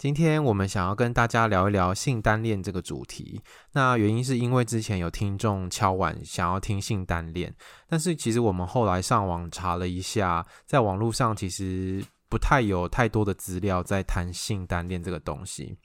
今天我们想要跟大家聊一聊性单恋这个主题。那原因是因为之前有听众敲碗想要听性单恋，但是其实我们后来上网查了一下，在网络上其实不太有太多的资料在谈性单恋这个东西。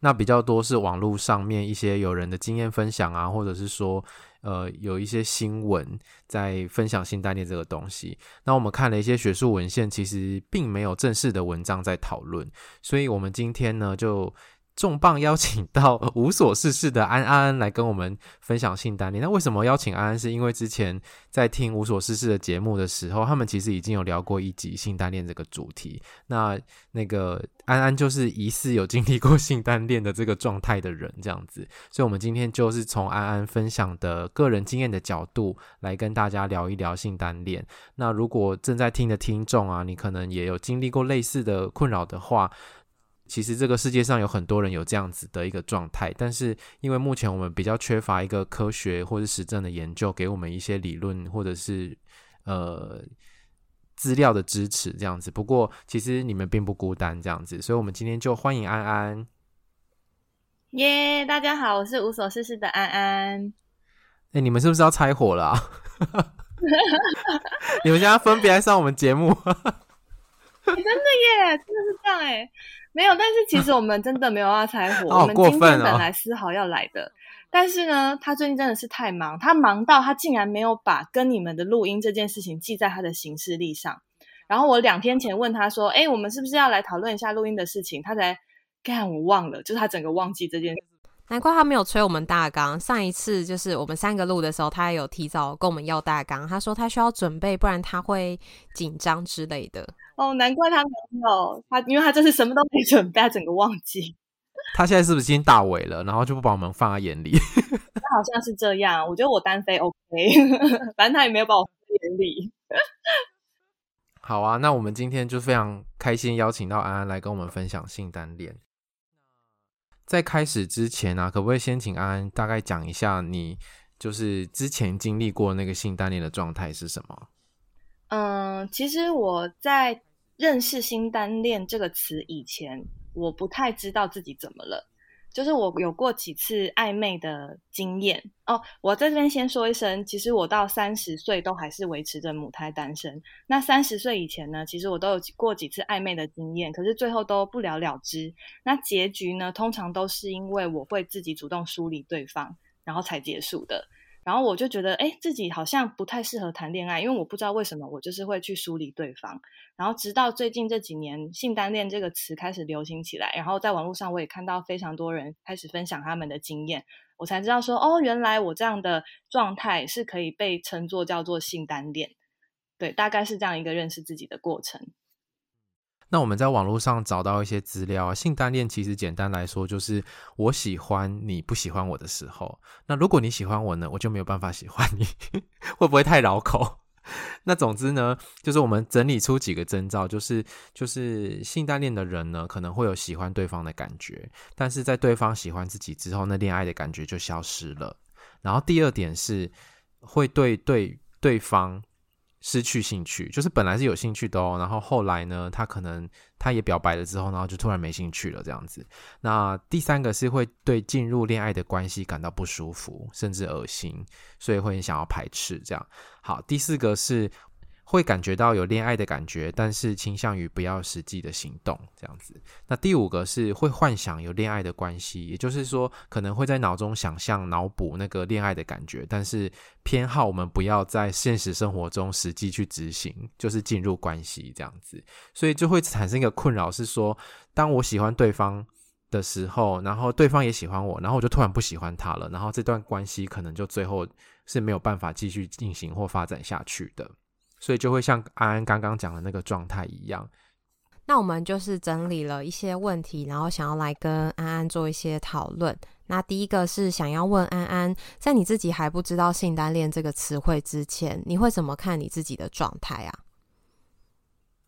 那比较多是网络上面一些有人的经验分享啊，或者是说。呃，有一些新闻在分享性概念这个东西。那我们看了一些学术文献，其实并没有正式的文章在讨论。所以，我们今天呢，就重磅邀请到无所事事的安安来跟我们分享性单恋。那为什么邀请安安？是因为之前在听无所事事的节目的时候，他们其实已经有聊过一集性单恋这个主题。那那个安安就是疑似有经历过性单恋的这个状态的人，这样子。所以，我们今天就是从安安分享的个人经验的角度来跟大家聊一聊性单恋。那如果正在听的听众啊，你可能也有经历过类似的困扰的话。其实这个世界上有很多人有这样子的一个状态，但是因为目前我们比较缺乏一个科学或者实证的研究，给我们一些理论或者是呃资料的支持，这样子。不过其实你们并不孤单，这样子，所以我们今天就欢迎安安。耶，yeah, 大家好，我是无所事事的安安。哎，你们是不是要拆伙了啊？你们现在分别来上我们节目。真的耶，真的是这样哎，没有，但是其实我们真的没有要拆伙，哦、我们今天本来丝毫要来的，哦、但是呢，他最近真的是太忙，他忙到他竟然没有把跟你们的录音这件事情记在他的行事历上。然后我两天前问他说：“哎，我们是不是要来讨论一下录音的事情？”他才干，我忘了，就是他整个忘记这件事。难怪他没有催我们大纲。上一次就是我们三个录的时候，他也有提早跟我们要大纲。他说他需要准备，不然他会紧张之类的。哦，难怪他没有他，因为他这次什么都没准备，他整个忘记。他现在是不是已经大尾了？然后就不把我们放在眼里？他好像是这样。我觉得我单飞 OK，反正他也没有把我放在眼里。好啊，那我们今天就非常开心邀请到安安来跟我们分享性单恋。在开始之前啊，可不可以先请安安大概讲一下你就是之前经历过那个性单恋的状态是什么？嗯，其实我在认识“新单恋”这个词以前，我不太知道自己怎么了。就是我有过几次暧昧的经验哦。我在这边先说一声，其实我到三十岁都还是维持着母胎单身。那三十岁以前呢，其实我都有过几次暧昧的经验，可是最后都不了了之。那结局呢，通常都是因为我会自己主动疏离对方，然后才结束的。然后我就觉得，哎，自己好像不太适合谈恋爱，因为我不知道为什么我就是会去梳理对方。然后直到最近这几年，性单恋这个词开始流行起来，然后在网络上我也看到非常多人开始分享他们的经验，我才知道说，哦，原来我这样的状态是可以被称作叫做性单恋。对，大概是这样一个认识自己的过程。那我们在网络上找到一些资料啊，性单恋其实简单来说就是我喜欢你不喜欢我的时候，那如果你喜欢我呢，我就没有办法喜欢你，会不会太绕口？那总之呢，就是我们整理出几个征兆，就是就是性单恋的人呢，可能会有喜欢对方的感觉，但是在对方喜欢自己之后，那恋爱的感觉就消失了。然后第二点是会对对对方。失去兴趣，就是本来是有兴趣的哦，然后后来呢，他可能他也表白了之后，然后就突然没兴趣了这样子。那第三个是会对进入恋爱的关系感到不舒服，甚至恶心，所以会很想要排斥这样。好，第四个是。会感觉到有恋爱的感觉，但是倾向于不要实际的行动这样子。那第五个是会幻想有恋爱的关系，也就是说可能会在脑中想象、脑补那个恋爱的感觉，但是偏好我们不要在现实生活中实际去执行，就是进入关系这样子。所以就会产生一个困扰，是说当我喜欢对方的时候，然后对方也喜欢我，然后我就突然不喜欢他了，然后这段关系可能就最后是没有办法继续进行或发展下去的。所以就会像安安刚刚讲的那个状态一样。那我们就是整理了一些问题，然后想要来跟安安做一些讨论。那第一个是想要问安安，在你自己还不知道性单恋这个词汇之前，你会怎么看你自己的状态啊？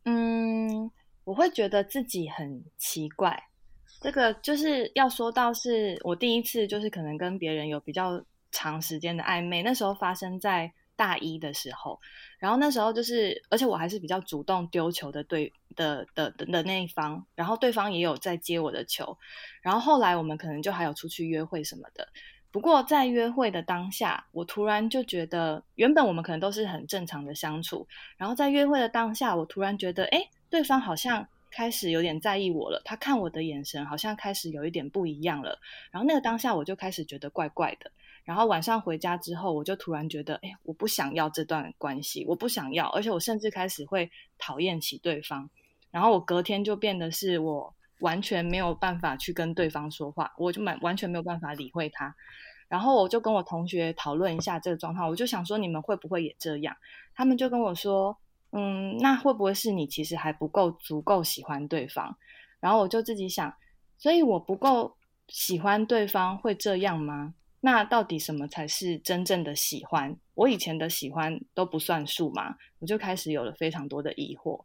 嗯，我会觉得自己很奇怪。这个就是要说到是我第一次，就是可能跟别人有比较长时间的暧昧，那时候发生在大一的时候，然后那时候就是，而且我还是比较主动丢球的对的的的的那一方，然后对方也有在接我的球，然后后来我们可能就还有出去约会什么的。不过在约会的当下，我突然就觉得，原本我们可能都是很正常的相处，然后在约会的当下，我突然觉得，哎，对方好像开始有点在意我了，他看我的眼神好像开始有一点不一样了，然后那个当下我就开始觉得怪怪的。然后晚上回家之后，我就突然觉得，哎，我不想要这段关系，我不想要，而且我甚至开始会讨厌起对方。然后我隔天就变得是我完全没有办法去跟对方说话，我就完完全没有办法理会他。然后我就跟我同学讨论一下这个状况，我就想说，你们会不会也这样？他们就跟我说，嗯，那会不会是你其实还不够足够喜欢对方？然后我就自己想，所以我不够喜欢对方会这样吗？那到底什么才是真正的喜欢？我以前的喜欢都不算数嘛，我就开始有了非常多的疑惑。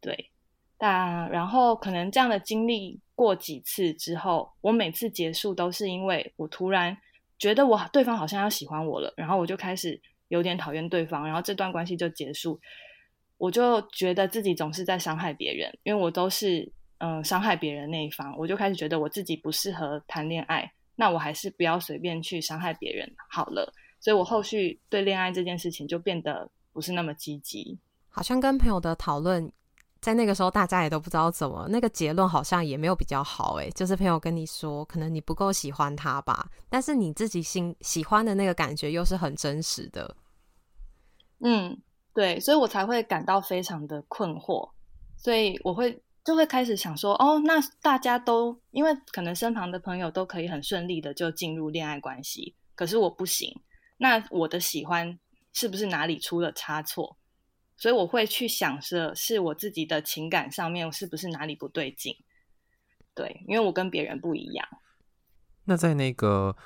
对，但然后可能这样的经历过几次之后，我每次结束都是因为我突然觉得我对方好像要喜欢我了，然后我就开始有点讨厌对方，然后这段关系就结束。我就觉得自己总是在伤害别人，因为我都是嗯伤害别人那一方，我就开始觉得我自己不适合谈恋爱。那我还是不要随便去伤害别人好了，所以我后续对恋爱这件事情就变得不是那么积极。好像跟朋友的讨论，在那个时候大家也都不知道怎么，那个结论好像也没有比较好诶，就是朋友跟你说，可能你不够喜欢他吧，但是你自己心喜欢的那个感觉又是很真实的。嗯，对，所以我才会感到非常的困惑，所以我会。就会开始想说，哦，那大家都因为可能身旁的朋友都可以很顺利的就进入恋爱关系，可是我不行。那我的喜欢是不是哪里出了差错？所以我会去想着是我自己的情感上面是不是哪里不对劲？对，因为我跟别人不一样。那在那个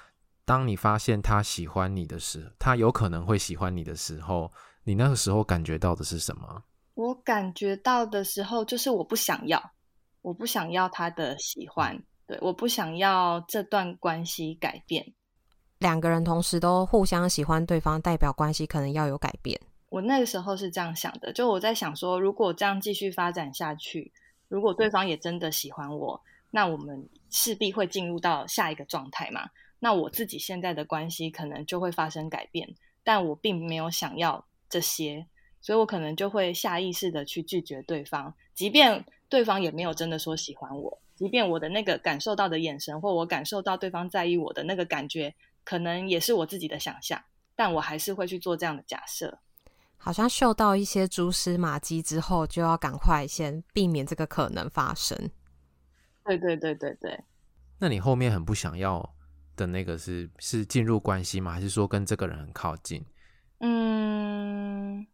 当你发现他喜欢你的时候，他有可能会喜欢你的时候，你那个时候感觉到的是什么？我感觉到的时候，就是我不想要，我不想要他的喜欢，对，我不想要这段关系改变。两个人同时都互相喜欢对方，代表关系可能要有改变。我那个时候是这样想的，就我在想说，如果这样继续发展下去，如果对方也真的喜欢我，那我们势必会进入到下一个状态嘛。那我自己现在的关系可能就会发生改变，但我并没有想要这些。所以我可能就会下意识的去拒绝对方，即便对方也没有真的说喜欢我，即便我的那个感受到的眼神，或我感受到对方在意我的那个感觉，可能也是我自己的想象，但我还是会去做这样的假设。好像嗅到一些蛛丝马迹之后，就要赶快先避免这个可能发生。对对对对对。那你后面很不想要的那个是是进入关系吗？还是说跟这个人很靠近？嗯。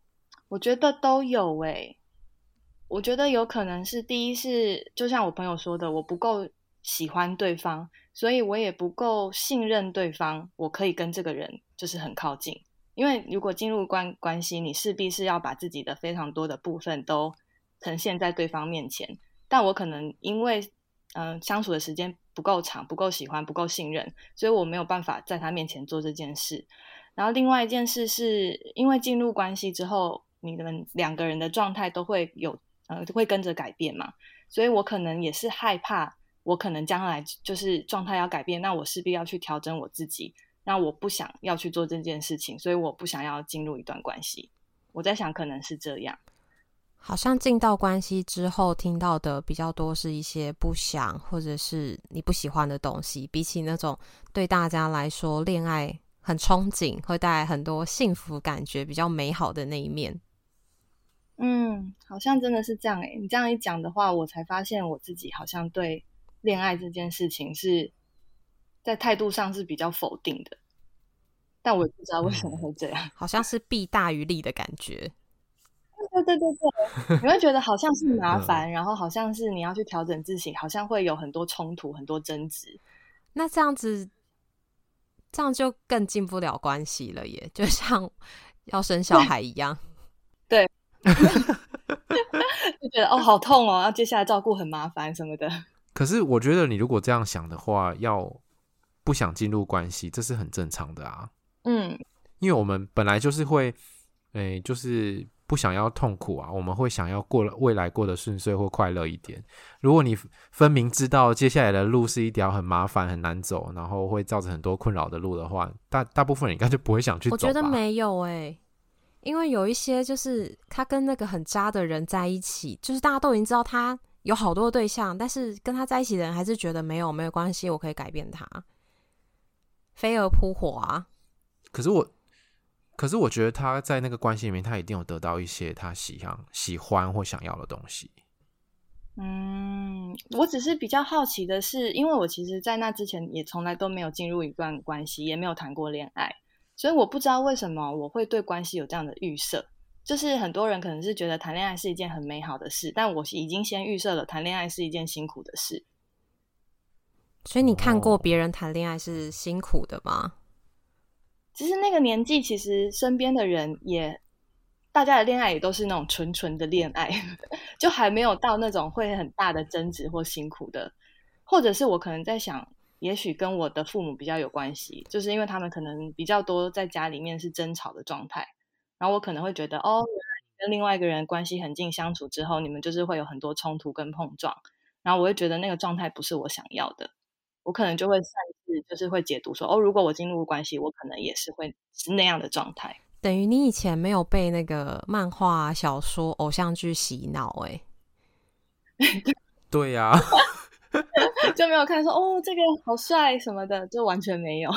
我觉得都有诶、我觉得有可能是第一是，就像我朋友说的，我不够喜欢对方，所以我也不够信任对方，我可以跟这个人就是很靠近。因为如果进入关关系，你势必是要把自己的非常多的部分都呈现在对方面前。但我可能因为嗯、相处的时间不够长，不够喜欢，不够信任，所以我没有办法在他面前做这件事。然后另外一件事是因为进入关系之后。你们两个人的状态都会有，呃，会跟着改变嘛，所以我可能也是害怕，我可能将来就是状态要改变，那我势必要去调整我自己，那我不想要去做这件事情，所以我不想要进入一段关系。我在想，可能是这样。好像进到关系之后，听到的比较多是一些不想或者是你不喜欢的东西，比起那种对大家来说恋爱很憧憬，会带来很多幸福感觉，比较美好的那一面。嗯，好像真的是这样诶。你这样一讲的话，我才发现我自己好像对恋爱这件事情是在态度上是比较否定的，但我也不知道为什么会这样，好像是弊大于利的感觉。对对对对，你会觉得好像是麻烦，然后好像是你要去调整自己，好像会有很多冲突、很多争执。那这样子，这样就更进不了关系了耶，就像要生小孩一样。对，就觉得哦，好痛哦，要接下来照顾很麻烦什么的。可是我觉得你如果这样想的话，要不想进入关系，这是很正常的啊。嗯，因为我们本来就是会，诶，就是。不想要痛苦啊，我们会想要过了未来过得顺遂或快乐一点。如果你分明知道接下来的路是一条很麻烦、很难走，然后会造成很多困扰的路的话，大大部分人应该就不会想去走。我觉得没有哎、欸，因为有一些就是他跟那个很渣的人在一起，就是大家都已经知道他有好多对象，但是跟他在一起的人还是觉得没有没有关系，我可以改变他，飞蛾扑火啊。可是我。可是我觉得他在那个关系里面，他一定有得到一些他喜欢、喜欢或想要的东西。嗯，我只是比较好奇的是，因为我其实，在那之前也从来都没有进入一段关系，也没有谈过恋爱，所以我不知道为什么我会对关系有这样的预设。就是很多人可能是觉得谈恋爱是一件很美好的事，但我已经先预设了谈恋爱是一件辛苦的事。所以你看过别人谈恋爱是辛苦的吗？其实那个年纪，其实身边的人也，大家的恋爱也都是那种纯纯的恋爱，就还没有到那种会很大的争执或辛苦的，或者是我可能在想，也许跟我的父母比较有关系，就是因为他们可能比较多在家里面是争吵的状态，然后我可能会觉得，哦，跟另外一个人关系很近相处之后，你们就是会有很多冲突跟碰撞，然后我会觉得那个状态不是我想要的。我可能就会擅自，就是会解读说，哦，如果我进入关系，我可能也是会是那样的状态。等于你以前没有被那个漫画、小说、偶像剧洗脑，哎，对呀，就没有看说，哦，这个好帅什么的，就完全没有。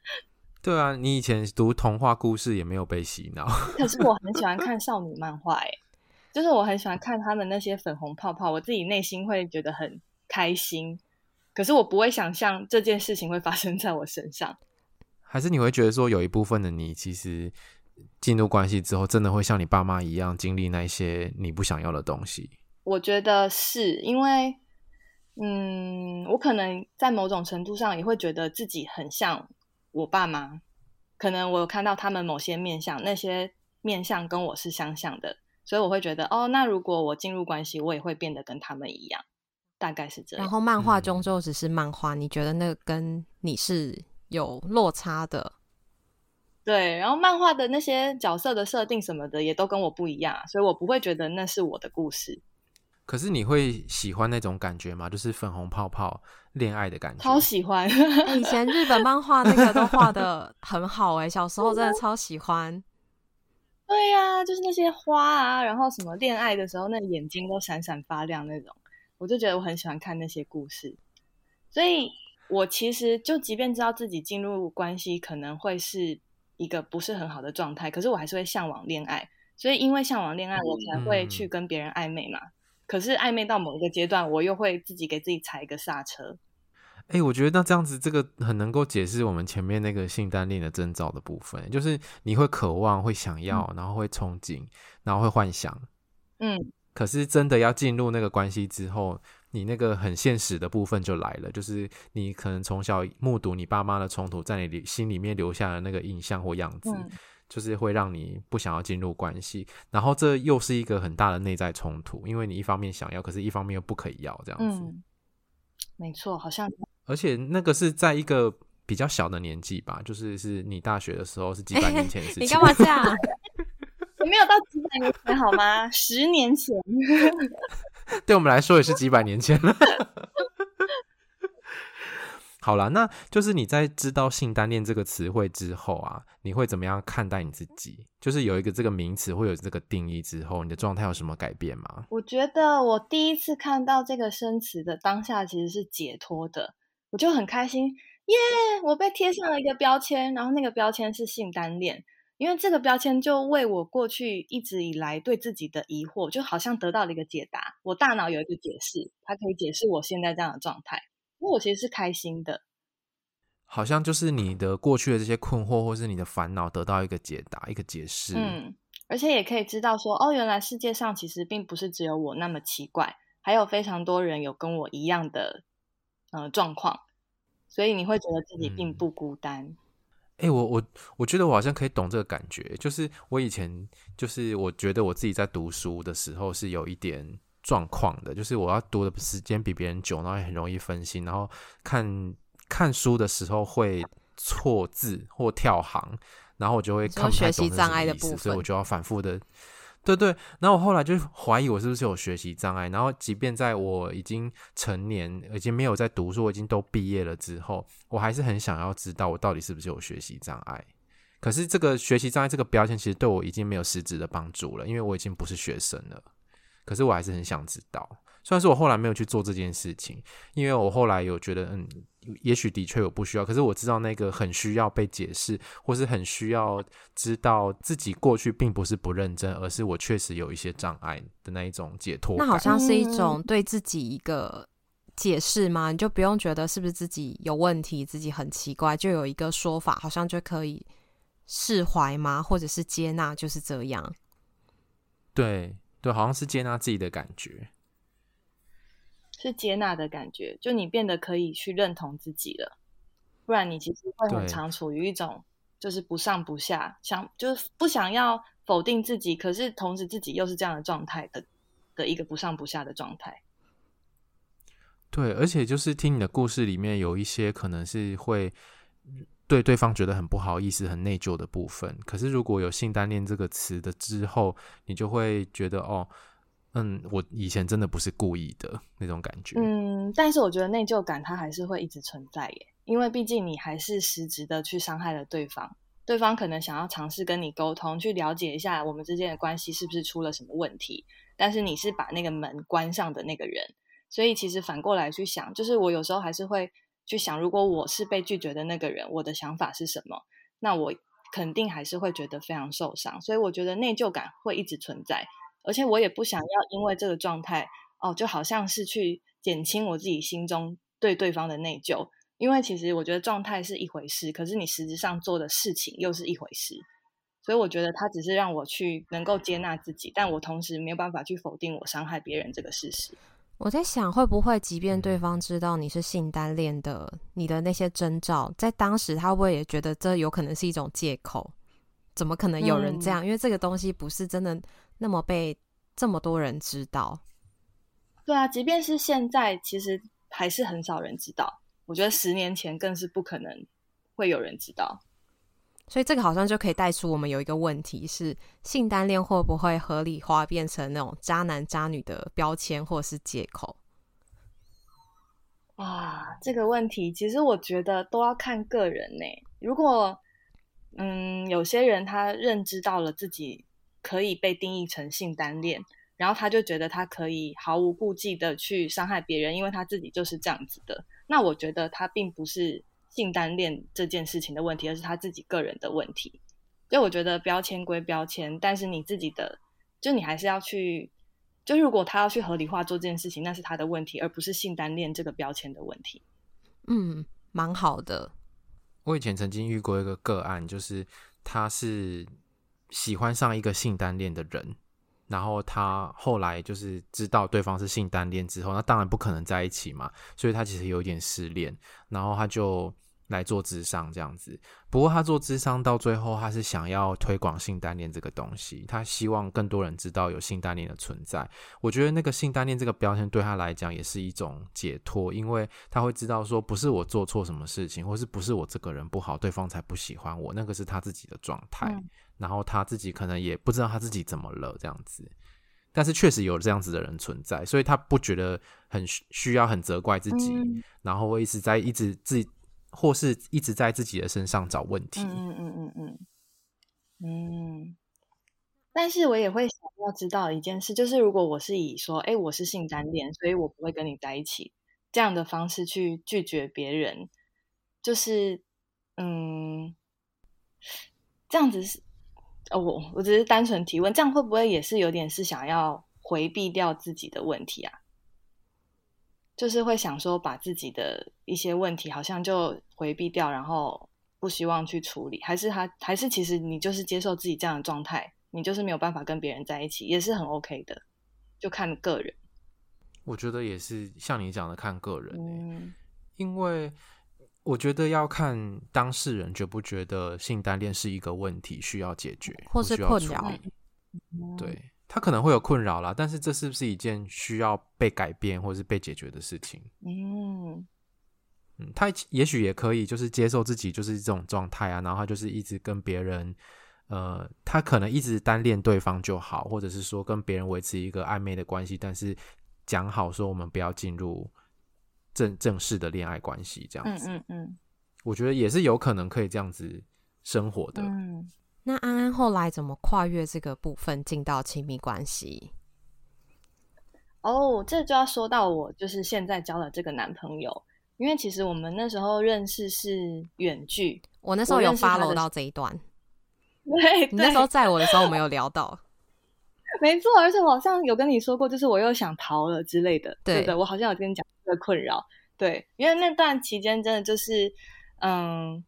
对啊，你以前读童话故事也没有被洗脑。可是我很喜欢看少女漫画，哎，就是我很喜欢看他们那些粉红泡泡，我自己内心会觉得很开心。可是我不会想象这件事情会发生在我身上，还是你会觉得说有一部分的你其实进入关系之后，真的会像你爸妈一样经历那些你不想要的东西？我觉得是因为，嗯，我可能在某种程度上也会觉得自己很像我爸妈，可能我有看到他们某些面相，那些面相跟我是相像的，所以我会觉得，哦，那如果我进入关系，我也会变得跟他们一样。大概是这样。然后漫画中就只是漫画，嗯，你觉得那个跟你是有落差的？对，然后漫画的那些角色的设定什么的也都跟我不一样，所以我不会觉得那是我的故事。可是你会喜欢那种感觉吗？就是粉红泡泡恋爱的感觉？超喜欢！以前日本漫画那个都画的 很好哎，小时候真的超喜欢。对呀，啊，就是那些花啊，然后什么恋爱的时候，那眼睛都闪闪发亮那种。我就觉得我很喜欢看那些故事，所以我其实就即便知道自己进入关系可能会是一个不是很好的状态，可是我还是会向往恋爱。所以因为向往恋爱，我才会去跟别人暧昧嘛。嗯。可是暧昧到某一个阶段，我又会自己给自己踩一个刹车。哎，我觉得那这样子，这个很能够解释我们前面那个性单恋的征兆的部分，就是你会渴望、会想要，嗯，然后会憧憬，然后会幻想，嗯。可是真的要进入那个关系之后，你那个很现实的部分就来了，就是你可能从小目睹你爸妈的冲突，在你心里面留下的那个印象或样子，嗯，就是会让你不想要进入关系。然后这又是一个很大的内在冲突，因为你一方面想要，可是一方面又不可以要，这样子。嗯，没错，好像。而且那个是在一个比较小的年纪吧，就是是你大学的时候，是几百年前的事 情。你干嘛这样？没有到几百年前好吗？十年前，对我们来说也是几百年前了。好了，那就是你在知道“性单恋”这个词汇之后啊，你会怎么样看待你自己？就是有一个这个名词，会有这个定义之后，你的状态有什么改变吗？我觉得我第一次看到这个生词的当下，其实是解脱的，我就很开心，耶！我被贴上了一个标签，然后那个标签是性单恋。因为这个标签就为我过去一直以来对自己的疑惑，就好像得到了一个解答。我大脑有一个解释，它可以解释我现在这样的状态。我其实是开心的，好像就是你的过去的这些困惑，或是你的烦恼得到一个解答，一个解释。嗯，而且也可以知道说，哦，原来世界上其实并不是只有我那么奇怪，还有非常多人有跟我一样的呃状况，所以你会觉得自己并不孤单。哎、嗯欸，我我我觉得我好像可以懂这个感觉，就是我以前就是我觉得我自己在读书的时候是有一点状况的，就是我要读的时间比别人久，然后也很容易分心，然后看看书的时候会错字或跳行。然后我就会看学习障碍的部分，所以我就要反复的，对对。然后我后来就怀疑我是不是有学习障碍。然后即便在我已经成年，已经没有在读书，我已经都毕业了之后，我还是很想要知道我到底是不是有学习障碍。可是这个学习障碍这个标签其实对我已经没有实质的帮助了，因为我已经不是学生了。可是我还是很想知道。虽然说我后来没有去做这件事情，因为我后来有觉得，嗯。也许的确有不需要，可是我知道那个很需要被解释，或是很需要知道自己过去并不是不认真，而是我确实有一些障碍的那一种解脱。那好像是一种对自己一个解释吗？你就不用觉得是不是自己有问题，自己很奇怪，就有一个说法，好像就可以释怀吗？或者是接纳，就是这样。对对，好像是接纳自己的感觉。是接纳的感觉，就你变得可以去认同自己了，不然你其实会很常处于一种就是不上不下，想就是不想要否定自己，可是同时自己又是这样的状态的的一个不上不下的状态。对，而且就是听你的故事里面有一些可能是会对对方觉得很不好意思、很内疚的部分，可是如果有性单恋这个词的之后，你就会觉得哦。嗯，我以前真的不是故意的那种感觉。嗯，但是我觉得内疚感它还是会一直存在耶，因为毕竟你还是实质的去伤害了对方，对方可能想要尝试跟你沟通，去了解一下我们之间的关系是不是出了什么问题，但是你是把那个门关上的那个人，所以其实反过来去想，就是我有时候还是会去想，如果我是被拒绝的那个人，我的想法是什么？那我肯定还是会觉得非常受伤，所以我觉得内疚感会一直存在。而且我也不想要因为这个状态哦，就好像是去减轻我自己心中对对方的内疚，因为其实我觉得状态是一回事，可是你实质上做的事情又是一回事，所以我觉得他只是让我去能够接纳自己，但我同时没有办法去否定我伤害别人这个事实。我在想，会不会即便对方知道你是性单恋的，你的那些征兆，在当时他会不会也觉得这有可能是一种借口？怎么可能有人这样？嗯，因为这个东西不是真的。那么被这么多人知道，对啊，即便是现在，其实还是很少人知道。我觉得十年前更是不可能会有人知道。所以这个好像就可以带出我们有一个问题是：性单恋会不会合理化，变成那种渣男渣女的标签或是借口？啊，这个问题其实我觉得都要看个人呢。如果嗯，有些人他认知到了自己。可以被定义成性单恋，然后他就觉得他可以毫无顾忌的去伤害别人，因为他自己就是这样子的。那我觉得他并不是性单恋这件事情的问题，而是他自己个人的问题。所以我觉得标签归标签，但是你自己的，就你还是要去，就如果他要去合理化做这件事情，那是他的问题，而不是性单恋这个标签的问题。嗯，蛮好的。我以前曾经遇过一个个案，就是他是。喜欢上一个性单恋的人，然后他后来就是知道对方是性单恋之后，那当然不可能在一起嘛，所以他其实有点失恋，然后他就来做智商这样子。不过他做智商到最后，他是想要推广性单恋这个东西，他希望更多人知道有性单恋的存在。我觉得那个性单恋这个标签对他来讲也是一种解脱，因为他会知道说不是我做错什么事情，或是不是我这个人不好，对方才不喜欢我，那个是他自己的状态。嗯然后他自己可能也不知道他自己怎么了这样子，但是确实有这样子的人存在，所以他不觉得很需要很责怪自己，嗯、然后会一直在一直自己或是一直在自己的身上找问题。嗯嗯嗯嗯嗯。但是我也会想要知道一件事，就是如果我是以说，哎，我是性单恋，所以我不会跟你在一起这样的方式去拒绝别人，就是嗯，这样子是。哦，我我只是单纯提问，这样会不会也是有点是想要回避掉自己的问题啊？就是会想说把自己的一些问题好像就回避掉，然后不希望去处理，还是他还是其实你就是接受自己这样的状态，你就是没有办法跟别人在一起，也是很 OK 的，就看个人。我觉得也是像你讲的看个人，嗯，因为我觉得要看当事人觉不觉得性单恋是一个问题需要解决，或是困扰。对，他可能会有困扰啦，但是这是不是一件需要被改变或是被解决的事情？嗯嗯，他也许也可以就是接受自己就是这种状态啊，然后他就是一直跟别人，呃，他可能一直单恋对方就好，或者是说跟别人维持一个暧昧的关系，但是。讲好说，我们不要进入正正式的恋爱关系，这样子。嗯嗯嗯，我觉得也是有可能可以这样子生活的。嗯，那安安后来怎么跨越这个部分进到亲密关系？哦，这就要说到我就是现在交的这个男朋友，因为其实我们那时候认识是远距，我那时候有 follow 到这一段。对，你那时候在我的时候，我没有聊到。没错，而且我好像有跟你说过，就是我又想逃了之类的，对，对的。我好像有跟你讲这个困扰，对，因为那段期间真的就是，嗯，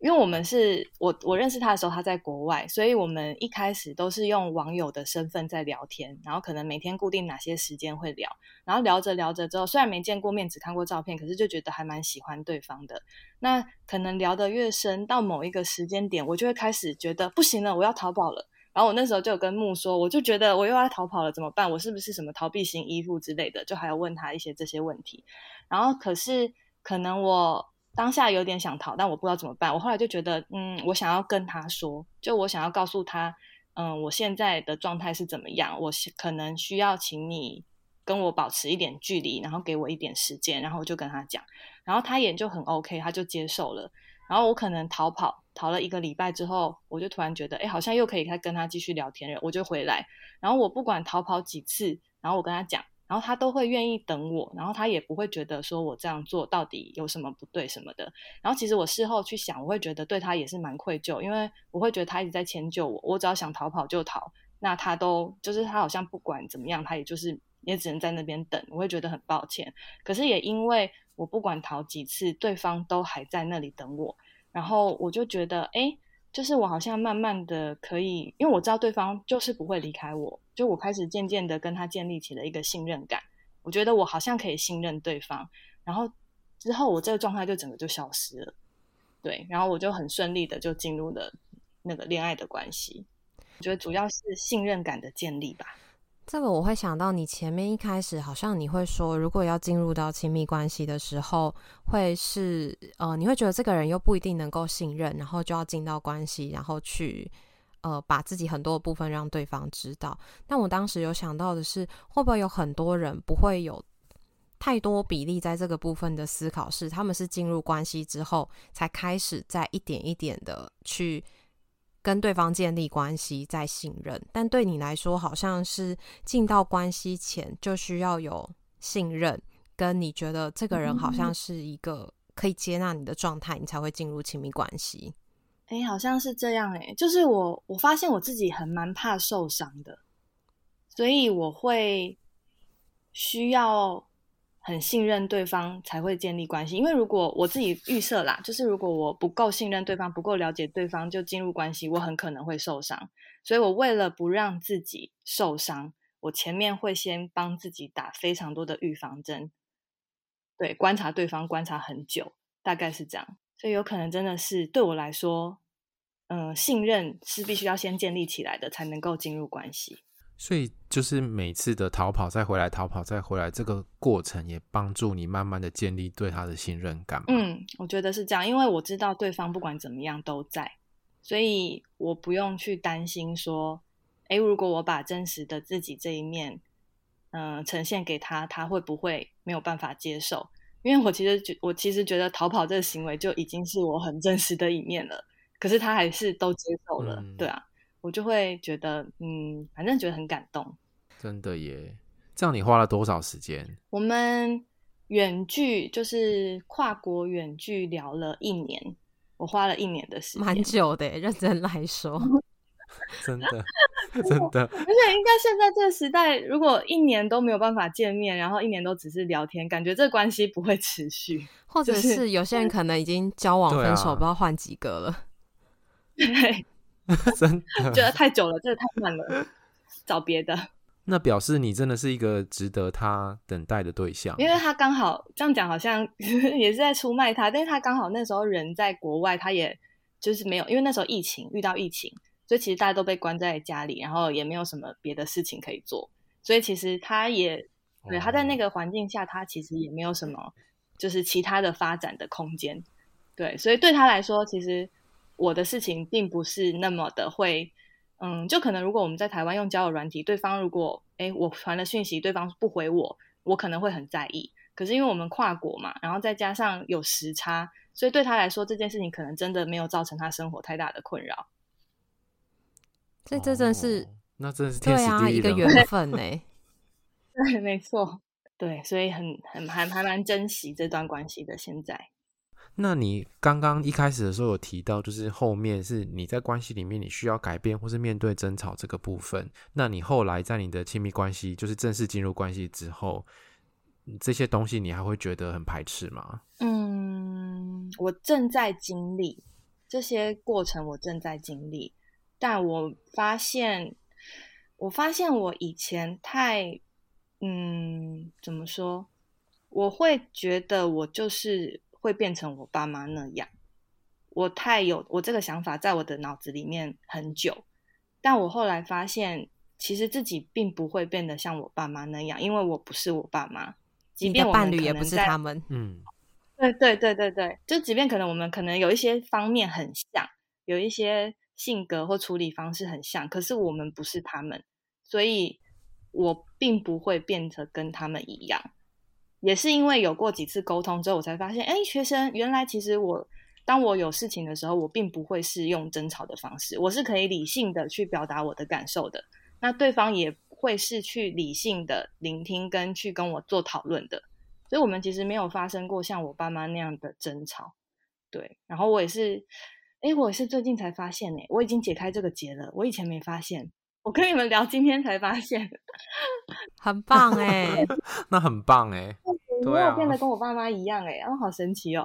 因为我们是我我认识他的时候他在国外，所以我们一开始都是用网友的身份在聊天，然后可能每天固定哪些时间会聊，然后聊着聊着之后，虽然没见过面，只看过照片，可是就觉得还蛮喜欢对方的。那可能聊得越深，到某一个时间点，我就会开始觉得不行了，我要逃跑了。然后我那时候就有跟木说，我就觉得我又要逃跑了，怎么办？我是不是什么逃避型依附之类的？就还要问他一些这些问题。然后可是可能我当下有点想逃，但我不知道怎么办。我后来就觉得，嗯，我想要跟他说，就我想要告诉他，嗯，我现在的状态是怎么样？我可能需要请你跟我保持一点距离，然后给我一点时间。然后我就跟他讲，然后他也就很 OK，他就接受了。然后我可能逃跑。逃了一个礼拜之后，我就突然觉得，哎，好像又可以再跟他继续聊天了。我就回来，然后我不管逃跑几次，然后我跟他讲，然后他都会愿意等我，然后他也不会觉得说我这样做到底有什么不对什么的。然后其实我事后去想，我会觉得对他也是蛮愧疚，因为我会觉得他一直在迁就我，我只要想逃跑就逃，那他都就是他好像不管怎么样，他也就是也只能在那边等，我会觉得很抱歉。可是也因为我不管逃几次，对方都还在那里等我。然后我就觉得，哎，就是我好像慢慢的可以，因为我知道对方就是不会离开我，就我开始渐渐的跟他建立起了一个信任感。我觉得我好像可以信任对方，然后之后我这个状态就整个就消失了，对，然后我就很顺利的就进入了那个恋爱的关系。我觉得主要是信任感的建立吧。这个我会想到，你前面一开始好像你会说，如果要进入到亲密关系的时候，会是呃，你会觉得这个人又不一定能够信任，然后就要进到关系，然后去呃，把自己很多的部分让对方知道。但我当时有想到的是，会不会有很多人不会有太多比例在这个部分的思考，是他们是进入关系之后才开始在一点一点的去。跟对方建立关系，再信任，但对你来说，好像是进到关系前就需要有信任，跟你觉得这个人好像是一个可以接纳你的状态，你才会进入亲密关系。哎，好像是这样哎，就是我我发现我自己很蛮怕受伤的，所以我会需要。很信任对方才会建立关系，因为如果我自己预设啦，就是如果我不够信任对方，不够了解对方就进入关系，我很可能会受伤。所以我为了不让自己受伤，我前面会先帮自己打非常多的预防针，对，观察对方观察很久，大概是这样。所以有可能真的是对我来说，嗯、信任是必须要先建立起来的，才能够进入关系。所以就是每次的逃跑再回来，逃跑再回来，这个过程也帮助你慢慢的建立对他的信任感。嗯，我觉得是这样，因为我知道对方不管怎么样都在，所以我不用去担心说，诶，如果我把真实的自己这一面，嗯、呃，呈现给他，他会不会没有办法接受？因为我其实觉，我其实觉得逃跑这个行为就已经是我很真实的一面了，可是他还是都接受了，嗯、对啊。我就会觉得，嗯，反正觉得很感动。真的耶！这样你花了多少时间？我们远距就是跨国远距聊了一年，我花了一年的时间，蛮久的，认真来说，真的 真的。而且应该现在这个时代，如果一年都没有办法见面，然后一年都只是聊天，感觉这关系不会持续，或者是有些人 可能已经交往分手，啊、不知道换几个了。对。真的。觉得太久了，真的太慢了，找别的。那表示你真的是一个值得他等待的对象，因为他刚好这样讲，好像 也是在出卖他，但是他刚好那时候人在国外，他也就是没有，因为那时候疫情遇到疫情，所以其实大家都被关在家里，然后也没有什么别的事情可以做，所以其实他也对他在那个环境下，他其实也没有什么就是其他的发展的空间，对，所以对他来说，其实我的事情并不是那么的会。嗯，就可能如果我们在台湾用交友软体，对方如果哎我传了讯息，对方不回我，我可能会很在意。可是因为我们跨国嘛，然后再加上有时差，所以对他来说这件事情可能真的没有造成他生活太大的困扰。所以这真是、哦，那真是天时地利、啊、一个缘分呢。对，没错，对，所以很很还还蛮珍惜这段关系的现在。那你刚刚一开始的时候有提到，就是后面是你在关系里面你需要改变或是面对争吵这个部分。那你后来在你的亲密关系，就是正式进入关系之后，这些东西你还会觉得很排斥吗？嗯，我正在经历这些过程，我正在经历，但我发现，我发现我以前太，嗯，怎么说？我会觉得我就是。会变成我爸妈那样，我太有我这个想法在我的脑子里面很久，但我后来发现，其实自己并不会变得像我爸妈那样，因为我不是我爸妈，即便我们伴侣也不是他们，嗯，对对对对对，就即便可能我们可能有一些方面很像，有一些性格或处理方式很像，可是我们不是他们，所以我并不会变得跟他们一样。也是因为有过几次沟通之后，我才发现，哎，学生，原来其实我当我有事情的时候，我并不会是用争吵的方式，我是可以理性的去表达我的感受的。那对方也会是去理性的聆听跟去跟我做讨论的。所以，我们其实没有发生过像我爸妈那样的争吵。对，然后我也是，哎，我也是最近才发现，哎，我已经解开这个结了，我以前没发现。我跟你们聊，今天才发现，很棒哎，那很棒 哎，没有变得跟我爸妈一样哎，然后好神奇哦。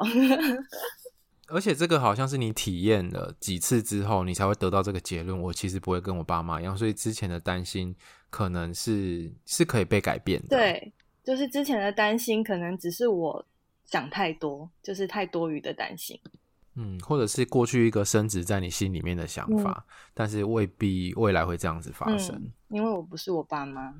而且这个好像是你体验了几次之后，你才会得到这个结论。我其实不会跟我爸妈一样，所以之前的担心可能是是可以被改变的。对，就是之前的担心，可能只是我想太多，就是太多余的担心。嗯，或者是过去一个升值在你心里面的想法，嗯，但是未必未来会这样子发生。嗯，因为我不是我爸妈。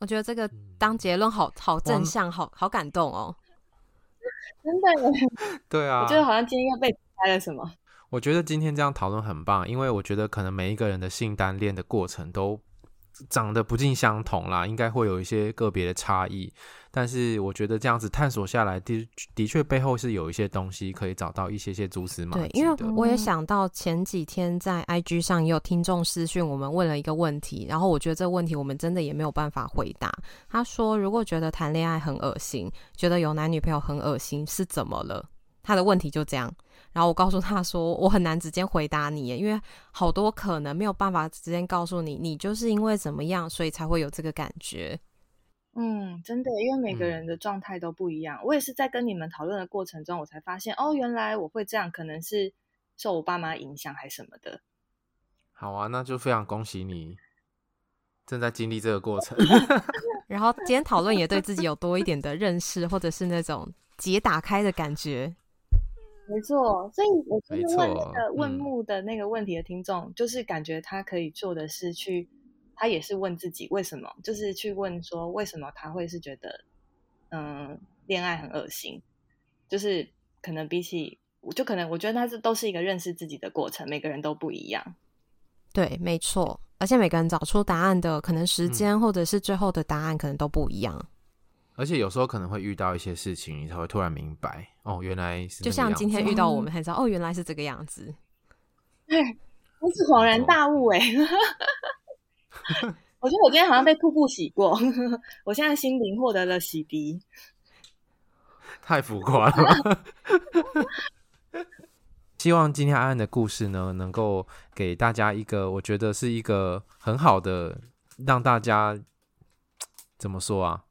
我觉得这个当结论好好正向，好好感动哦。真的？对啊。我觉得好像今天要被猜了什么。我觉得今天这样讨论很棒，因为我觉得可能每一个人的性单恋的过程都长得不尽相同啦，应该会有一些个别的差异。但是我觉得这样子探索下来的的确背后是有一些东西可以找到一些些蛛丝马迹。对，因为我也想到前几天在 IG 上也有听众私讯我们问了一个问题，然后我觉得这个问题我们真的也没有办法回答。他说如果觉得谈恋爱很恶心，觉得有男女朋友很恶心是怎么了？他的问题就这样。然后我告诉他说我很难直接回答你，因为好多可能没有办法直接告诉你，你就是因为怎么样所以才会有这个感觉。嗯，真的，因为每个人的状态都不一样。嗯。我也是在跟你们讨论的过程中，我才发现，哦，原来我会这样，可能是受我爸妈影响还是什么的。好啊，那就非常恭喜你正在经历这个过程。然后今天讨论也对自己有多一点的认识，或者是那种结打开的感觉。没错，所以我今天问那个问木的那个问题的听众，嗯，就是感觉他可以做的是去。他也是问自己为什么，就是去问说为什么他会是觉得，嗯，恋爱很恶心，就是可能比起，就可能我觉得他是都是一个认识自己的过程，每个人都不一样。对，没错，而且每个人找出答案的可能时间或者是最后的答案可能都不一样。嗯，而且有时候可能会遇到一些事情，你才会突然明白，哦，原来是，就像今天遇到我们才知道，哦，原来是这个样子。对，我是恍然大悟哎。我觉得我今天好像被瀑布洗过，我现在心灵获得了洗涤。太浮夸了。希望今天安安的故事呢，能够给大家一个，我觉得是一个很好的，让大家怎么说啊？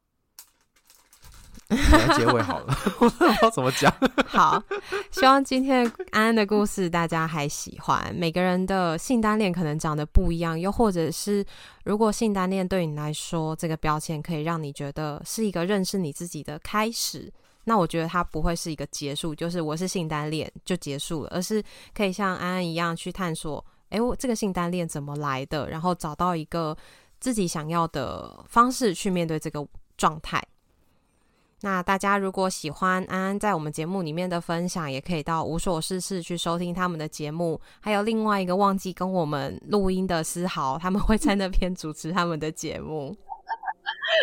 来结尾好了，我不知道怎么讲。好，希望今天安安的故事大家还喜欢。每个人的性单恋可能长得不一样，又或者是如果性单恋对你来说，这个标签可以让你觉得是一个认识你自己的开始，那我觉得它不会是一个结束，就是我是性单恋就结束了，而是可以像安安一样去探索，哎，我这个性单恋怎么来的，然后找到一个自己想要的方式去面对这个状态。那大家如果喜欢安安在我们节目里面的分享，也可以到无所事事去收听他们的节目。还有另外一个忘记跟我们录音的思豪，他们会在那边主持他们的节目。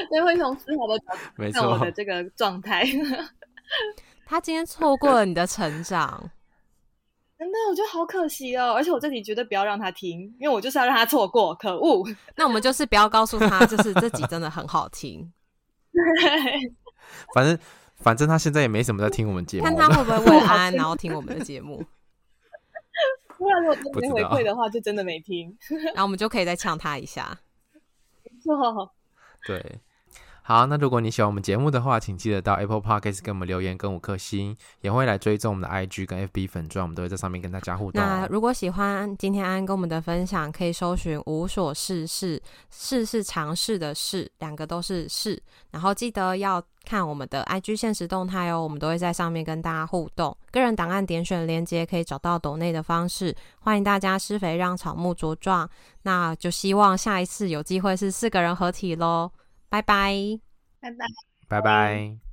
对，会从思豪的角度看我的这个状态。他今天错过了你的成长，真的，我觉得好可惜哦。而且我这里绝对不要让他听，因为我就是要让他错过。可恶！那我们就是不要告诉他，就是这集真的很好听。对。反正反正他现在也没什么在听我们节目，看他 会不会为了安安然后听我们的节目。不然如果没回馈的话，就真的没听。然后我们就可以再呛他一下。没错。对。好，那如果你喜欢我们节目的话，请记得到 Apple Podcast 给我们留言跟五颗星，也会来追踪我们的 IG 跟 FB 粉钻，我们都会在上面跟大家互动。那如果喜欢今天安安跟我们的分享，可以搜寻无所事事，事是尝试的事，两个都是事。然后记得要看我们的 IG 限时动态哦，我们都会在上面跟大家互动。个人档案点选连接可以找到抖内的方式，欢迎大家施肥让草木茁壮。那就希望下一次有机会是四个人合体喽。拜拜，拜拜，拜拜。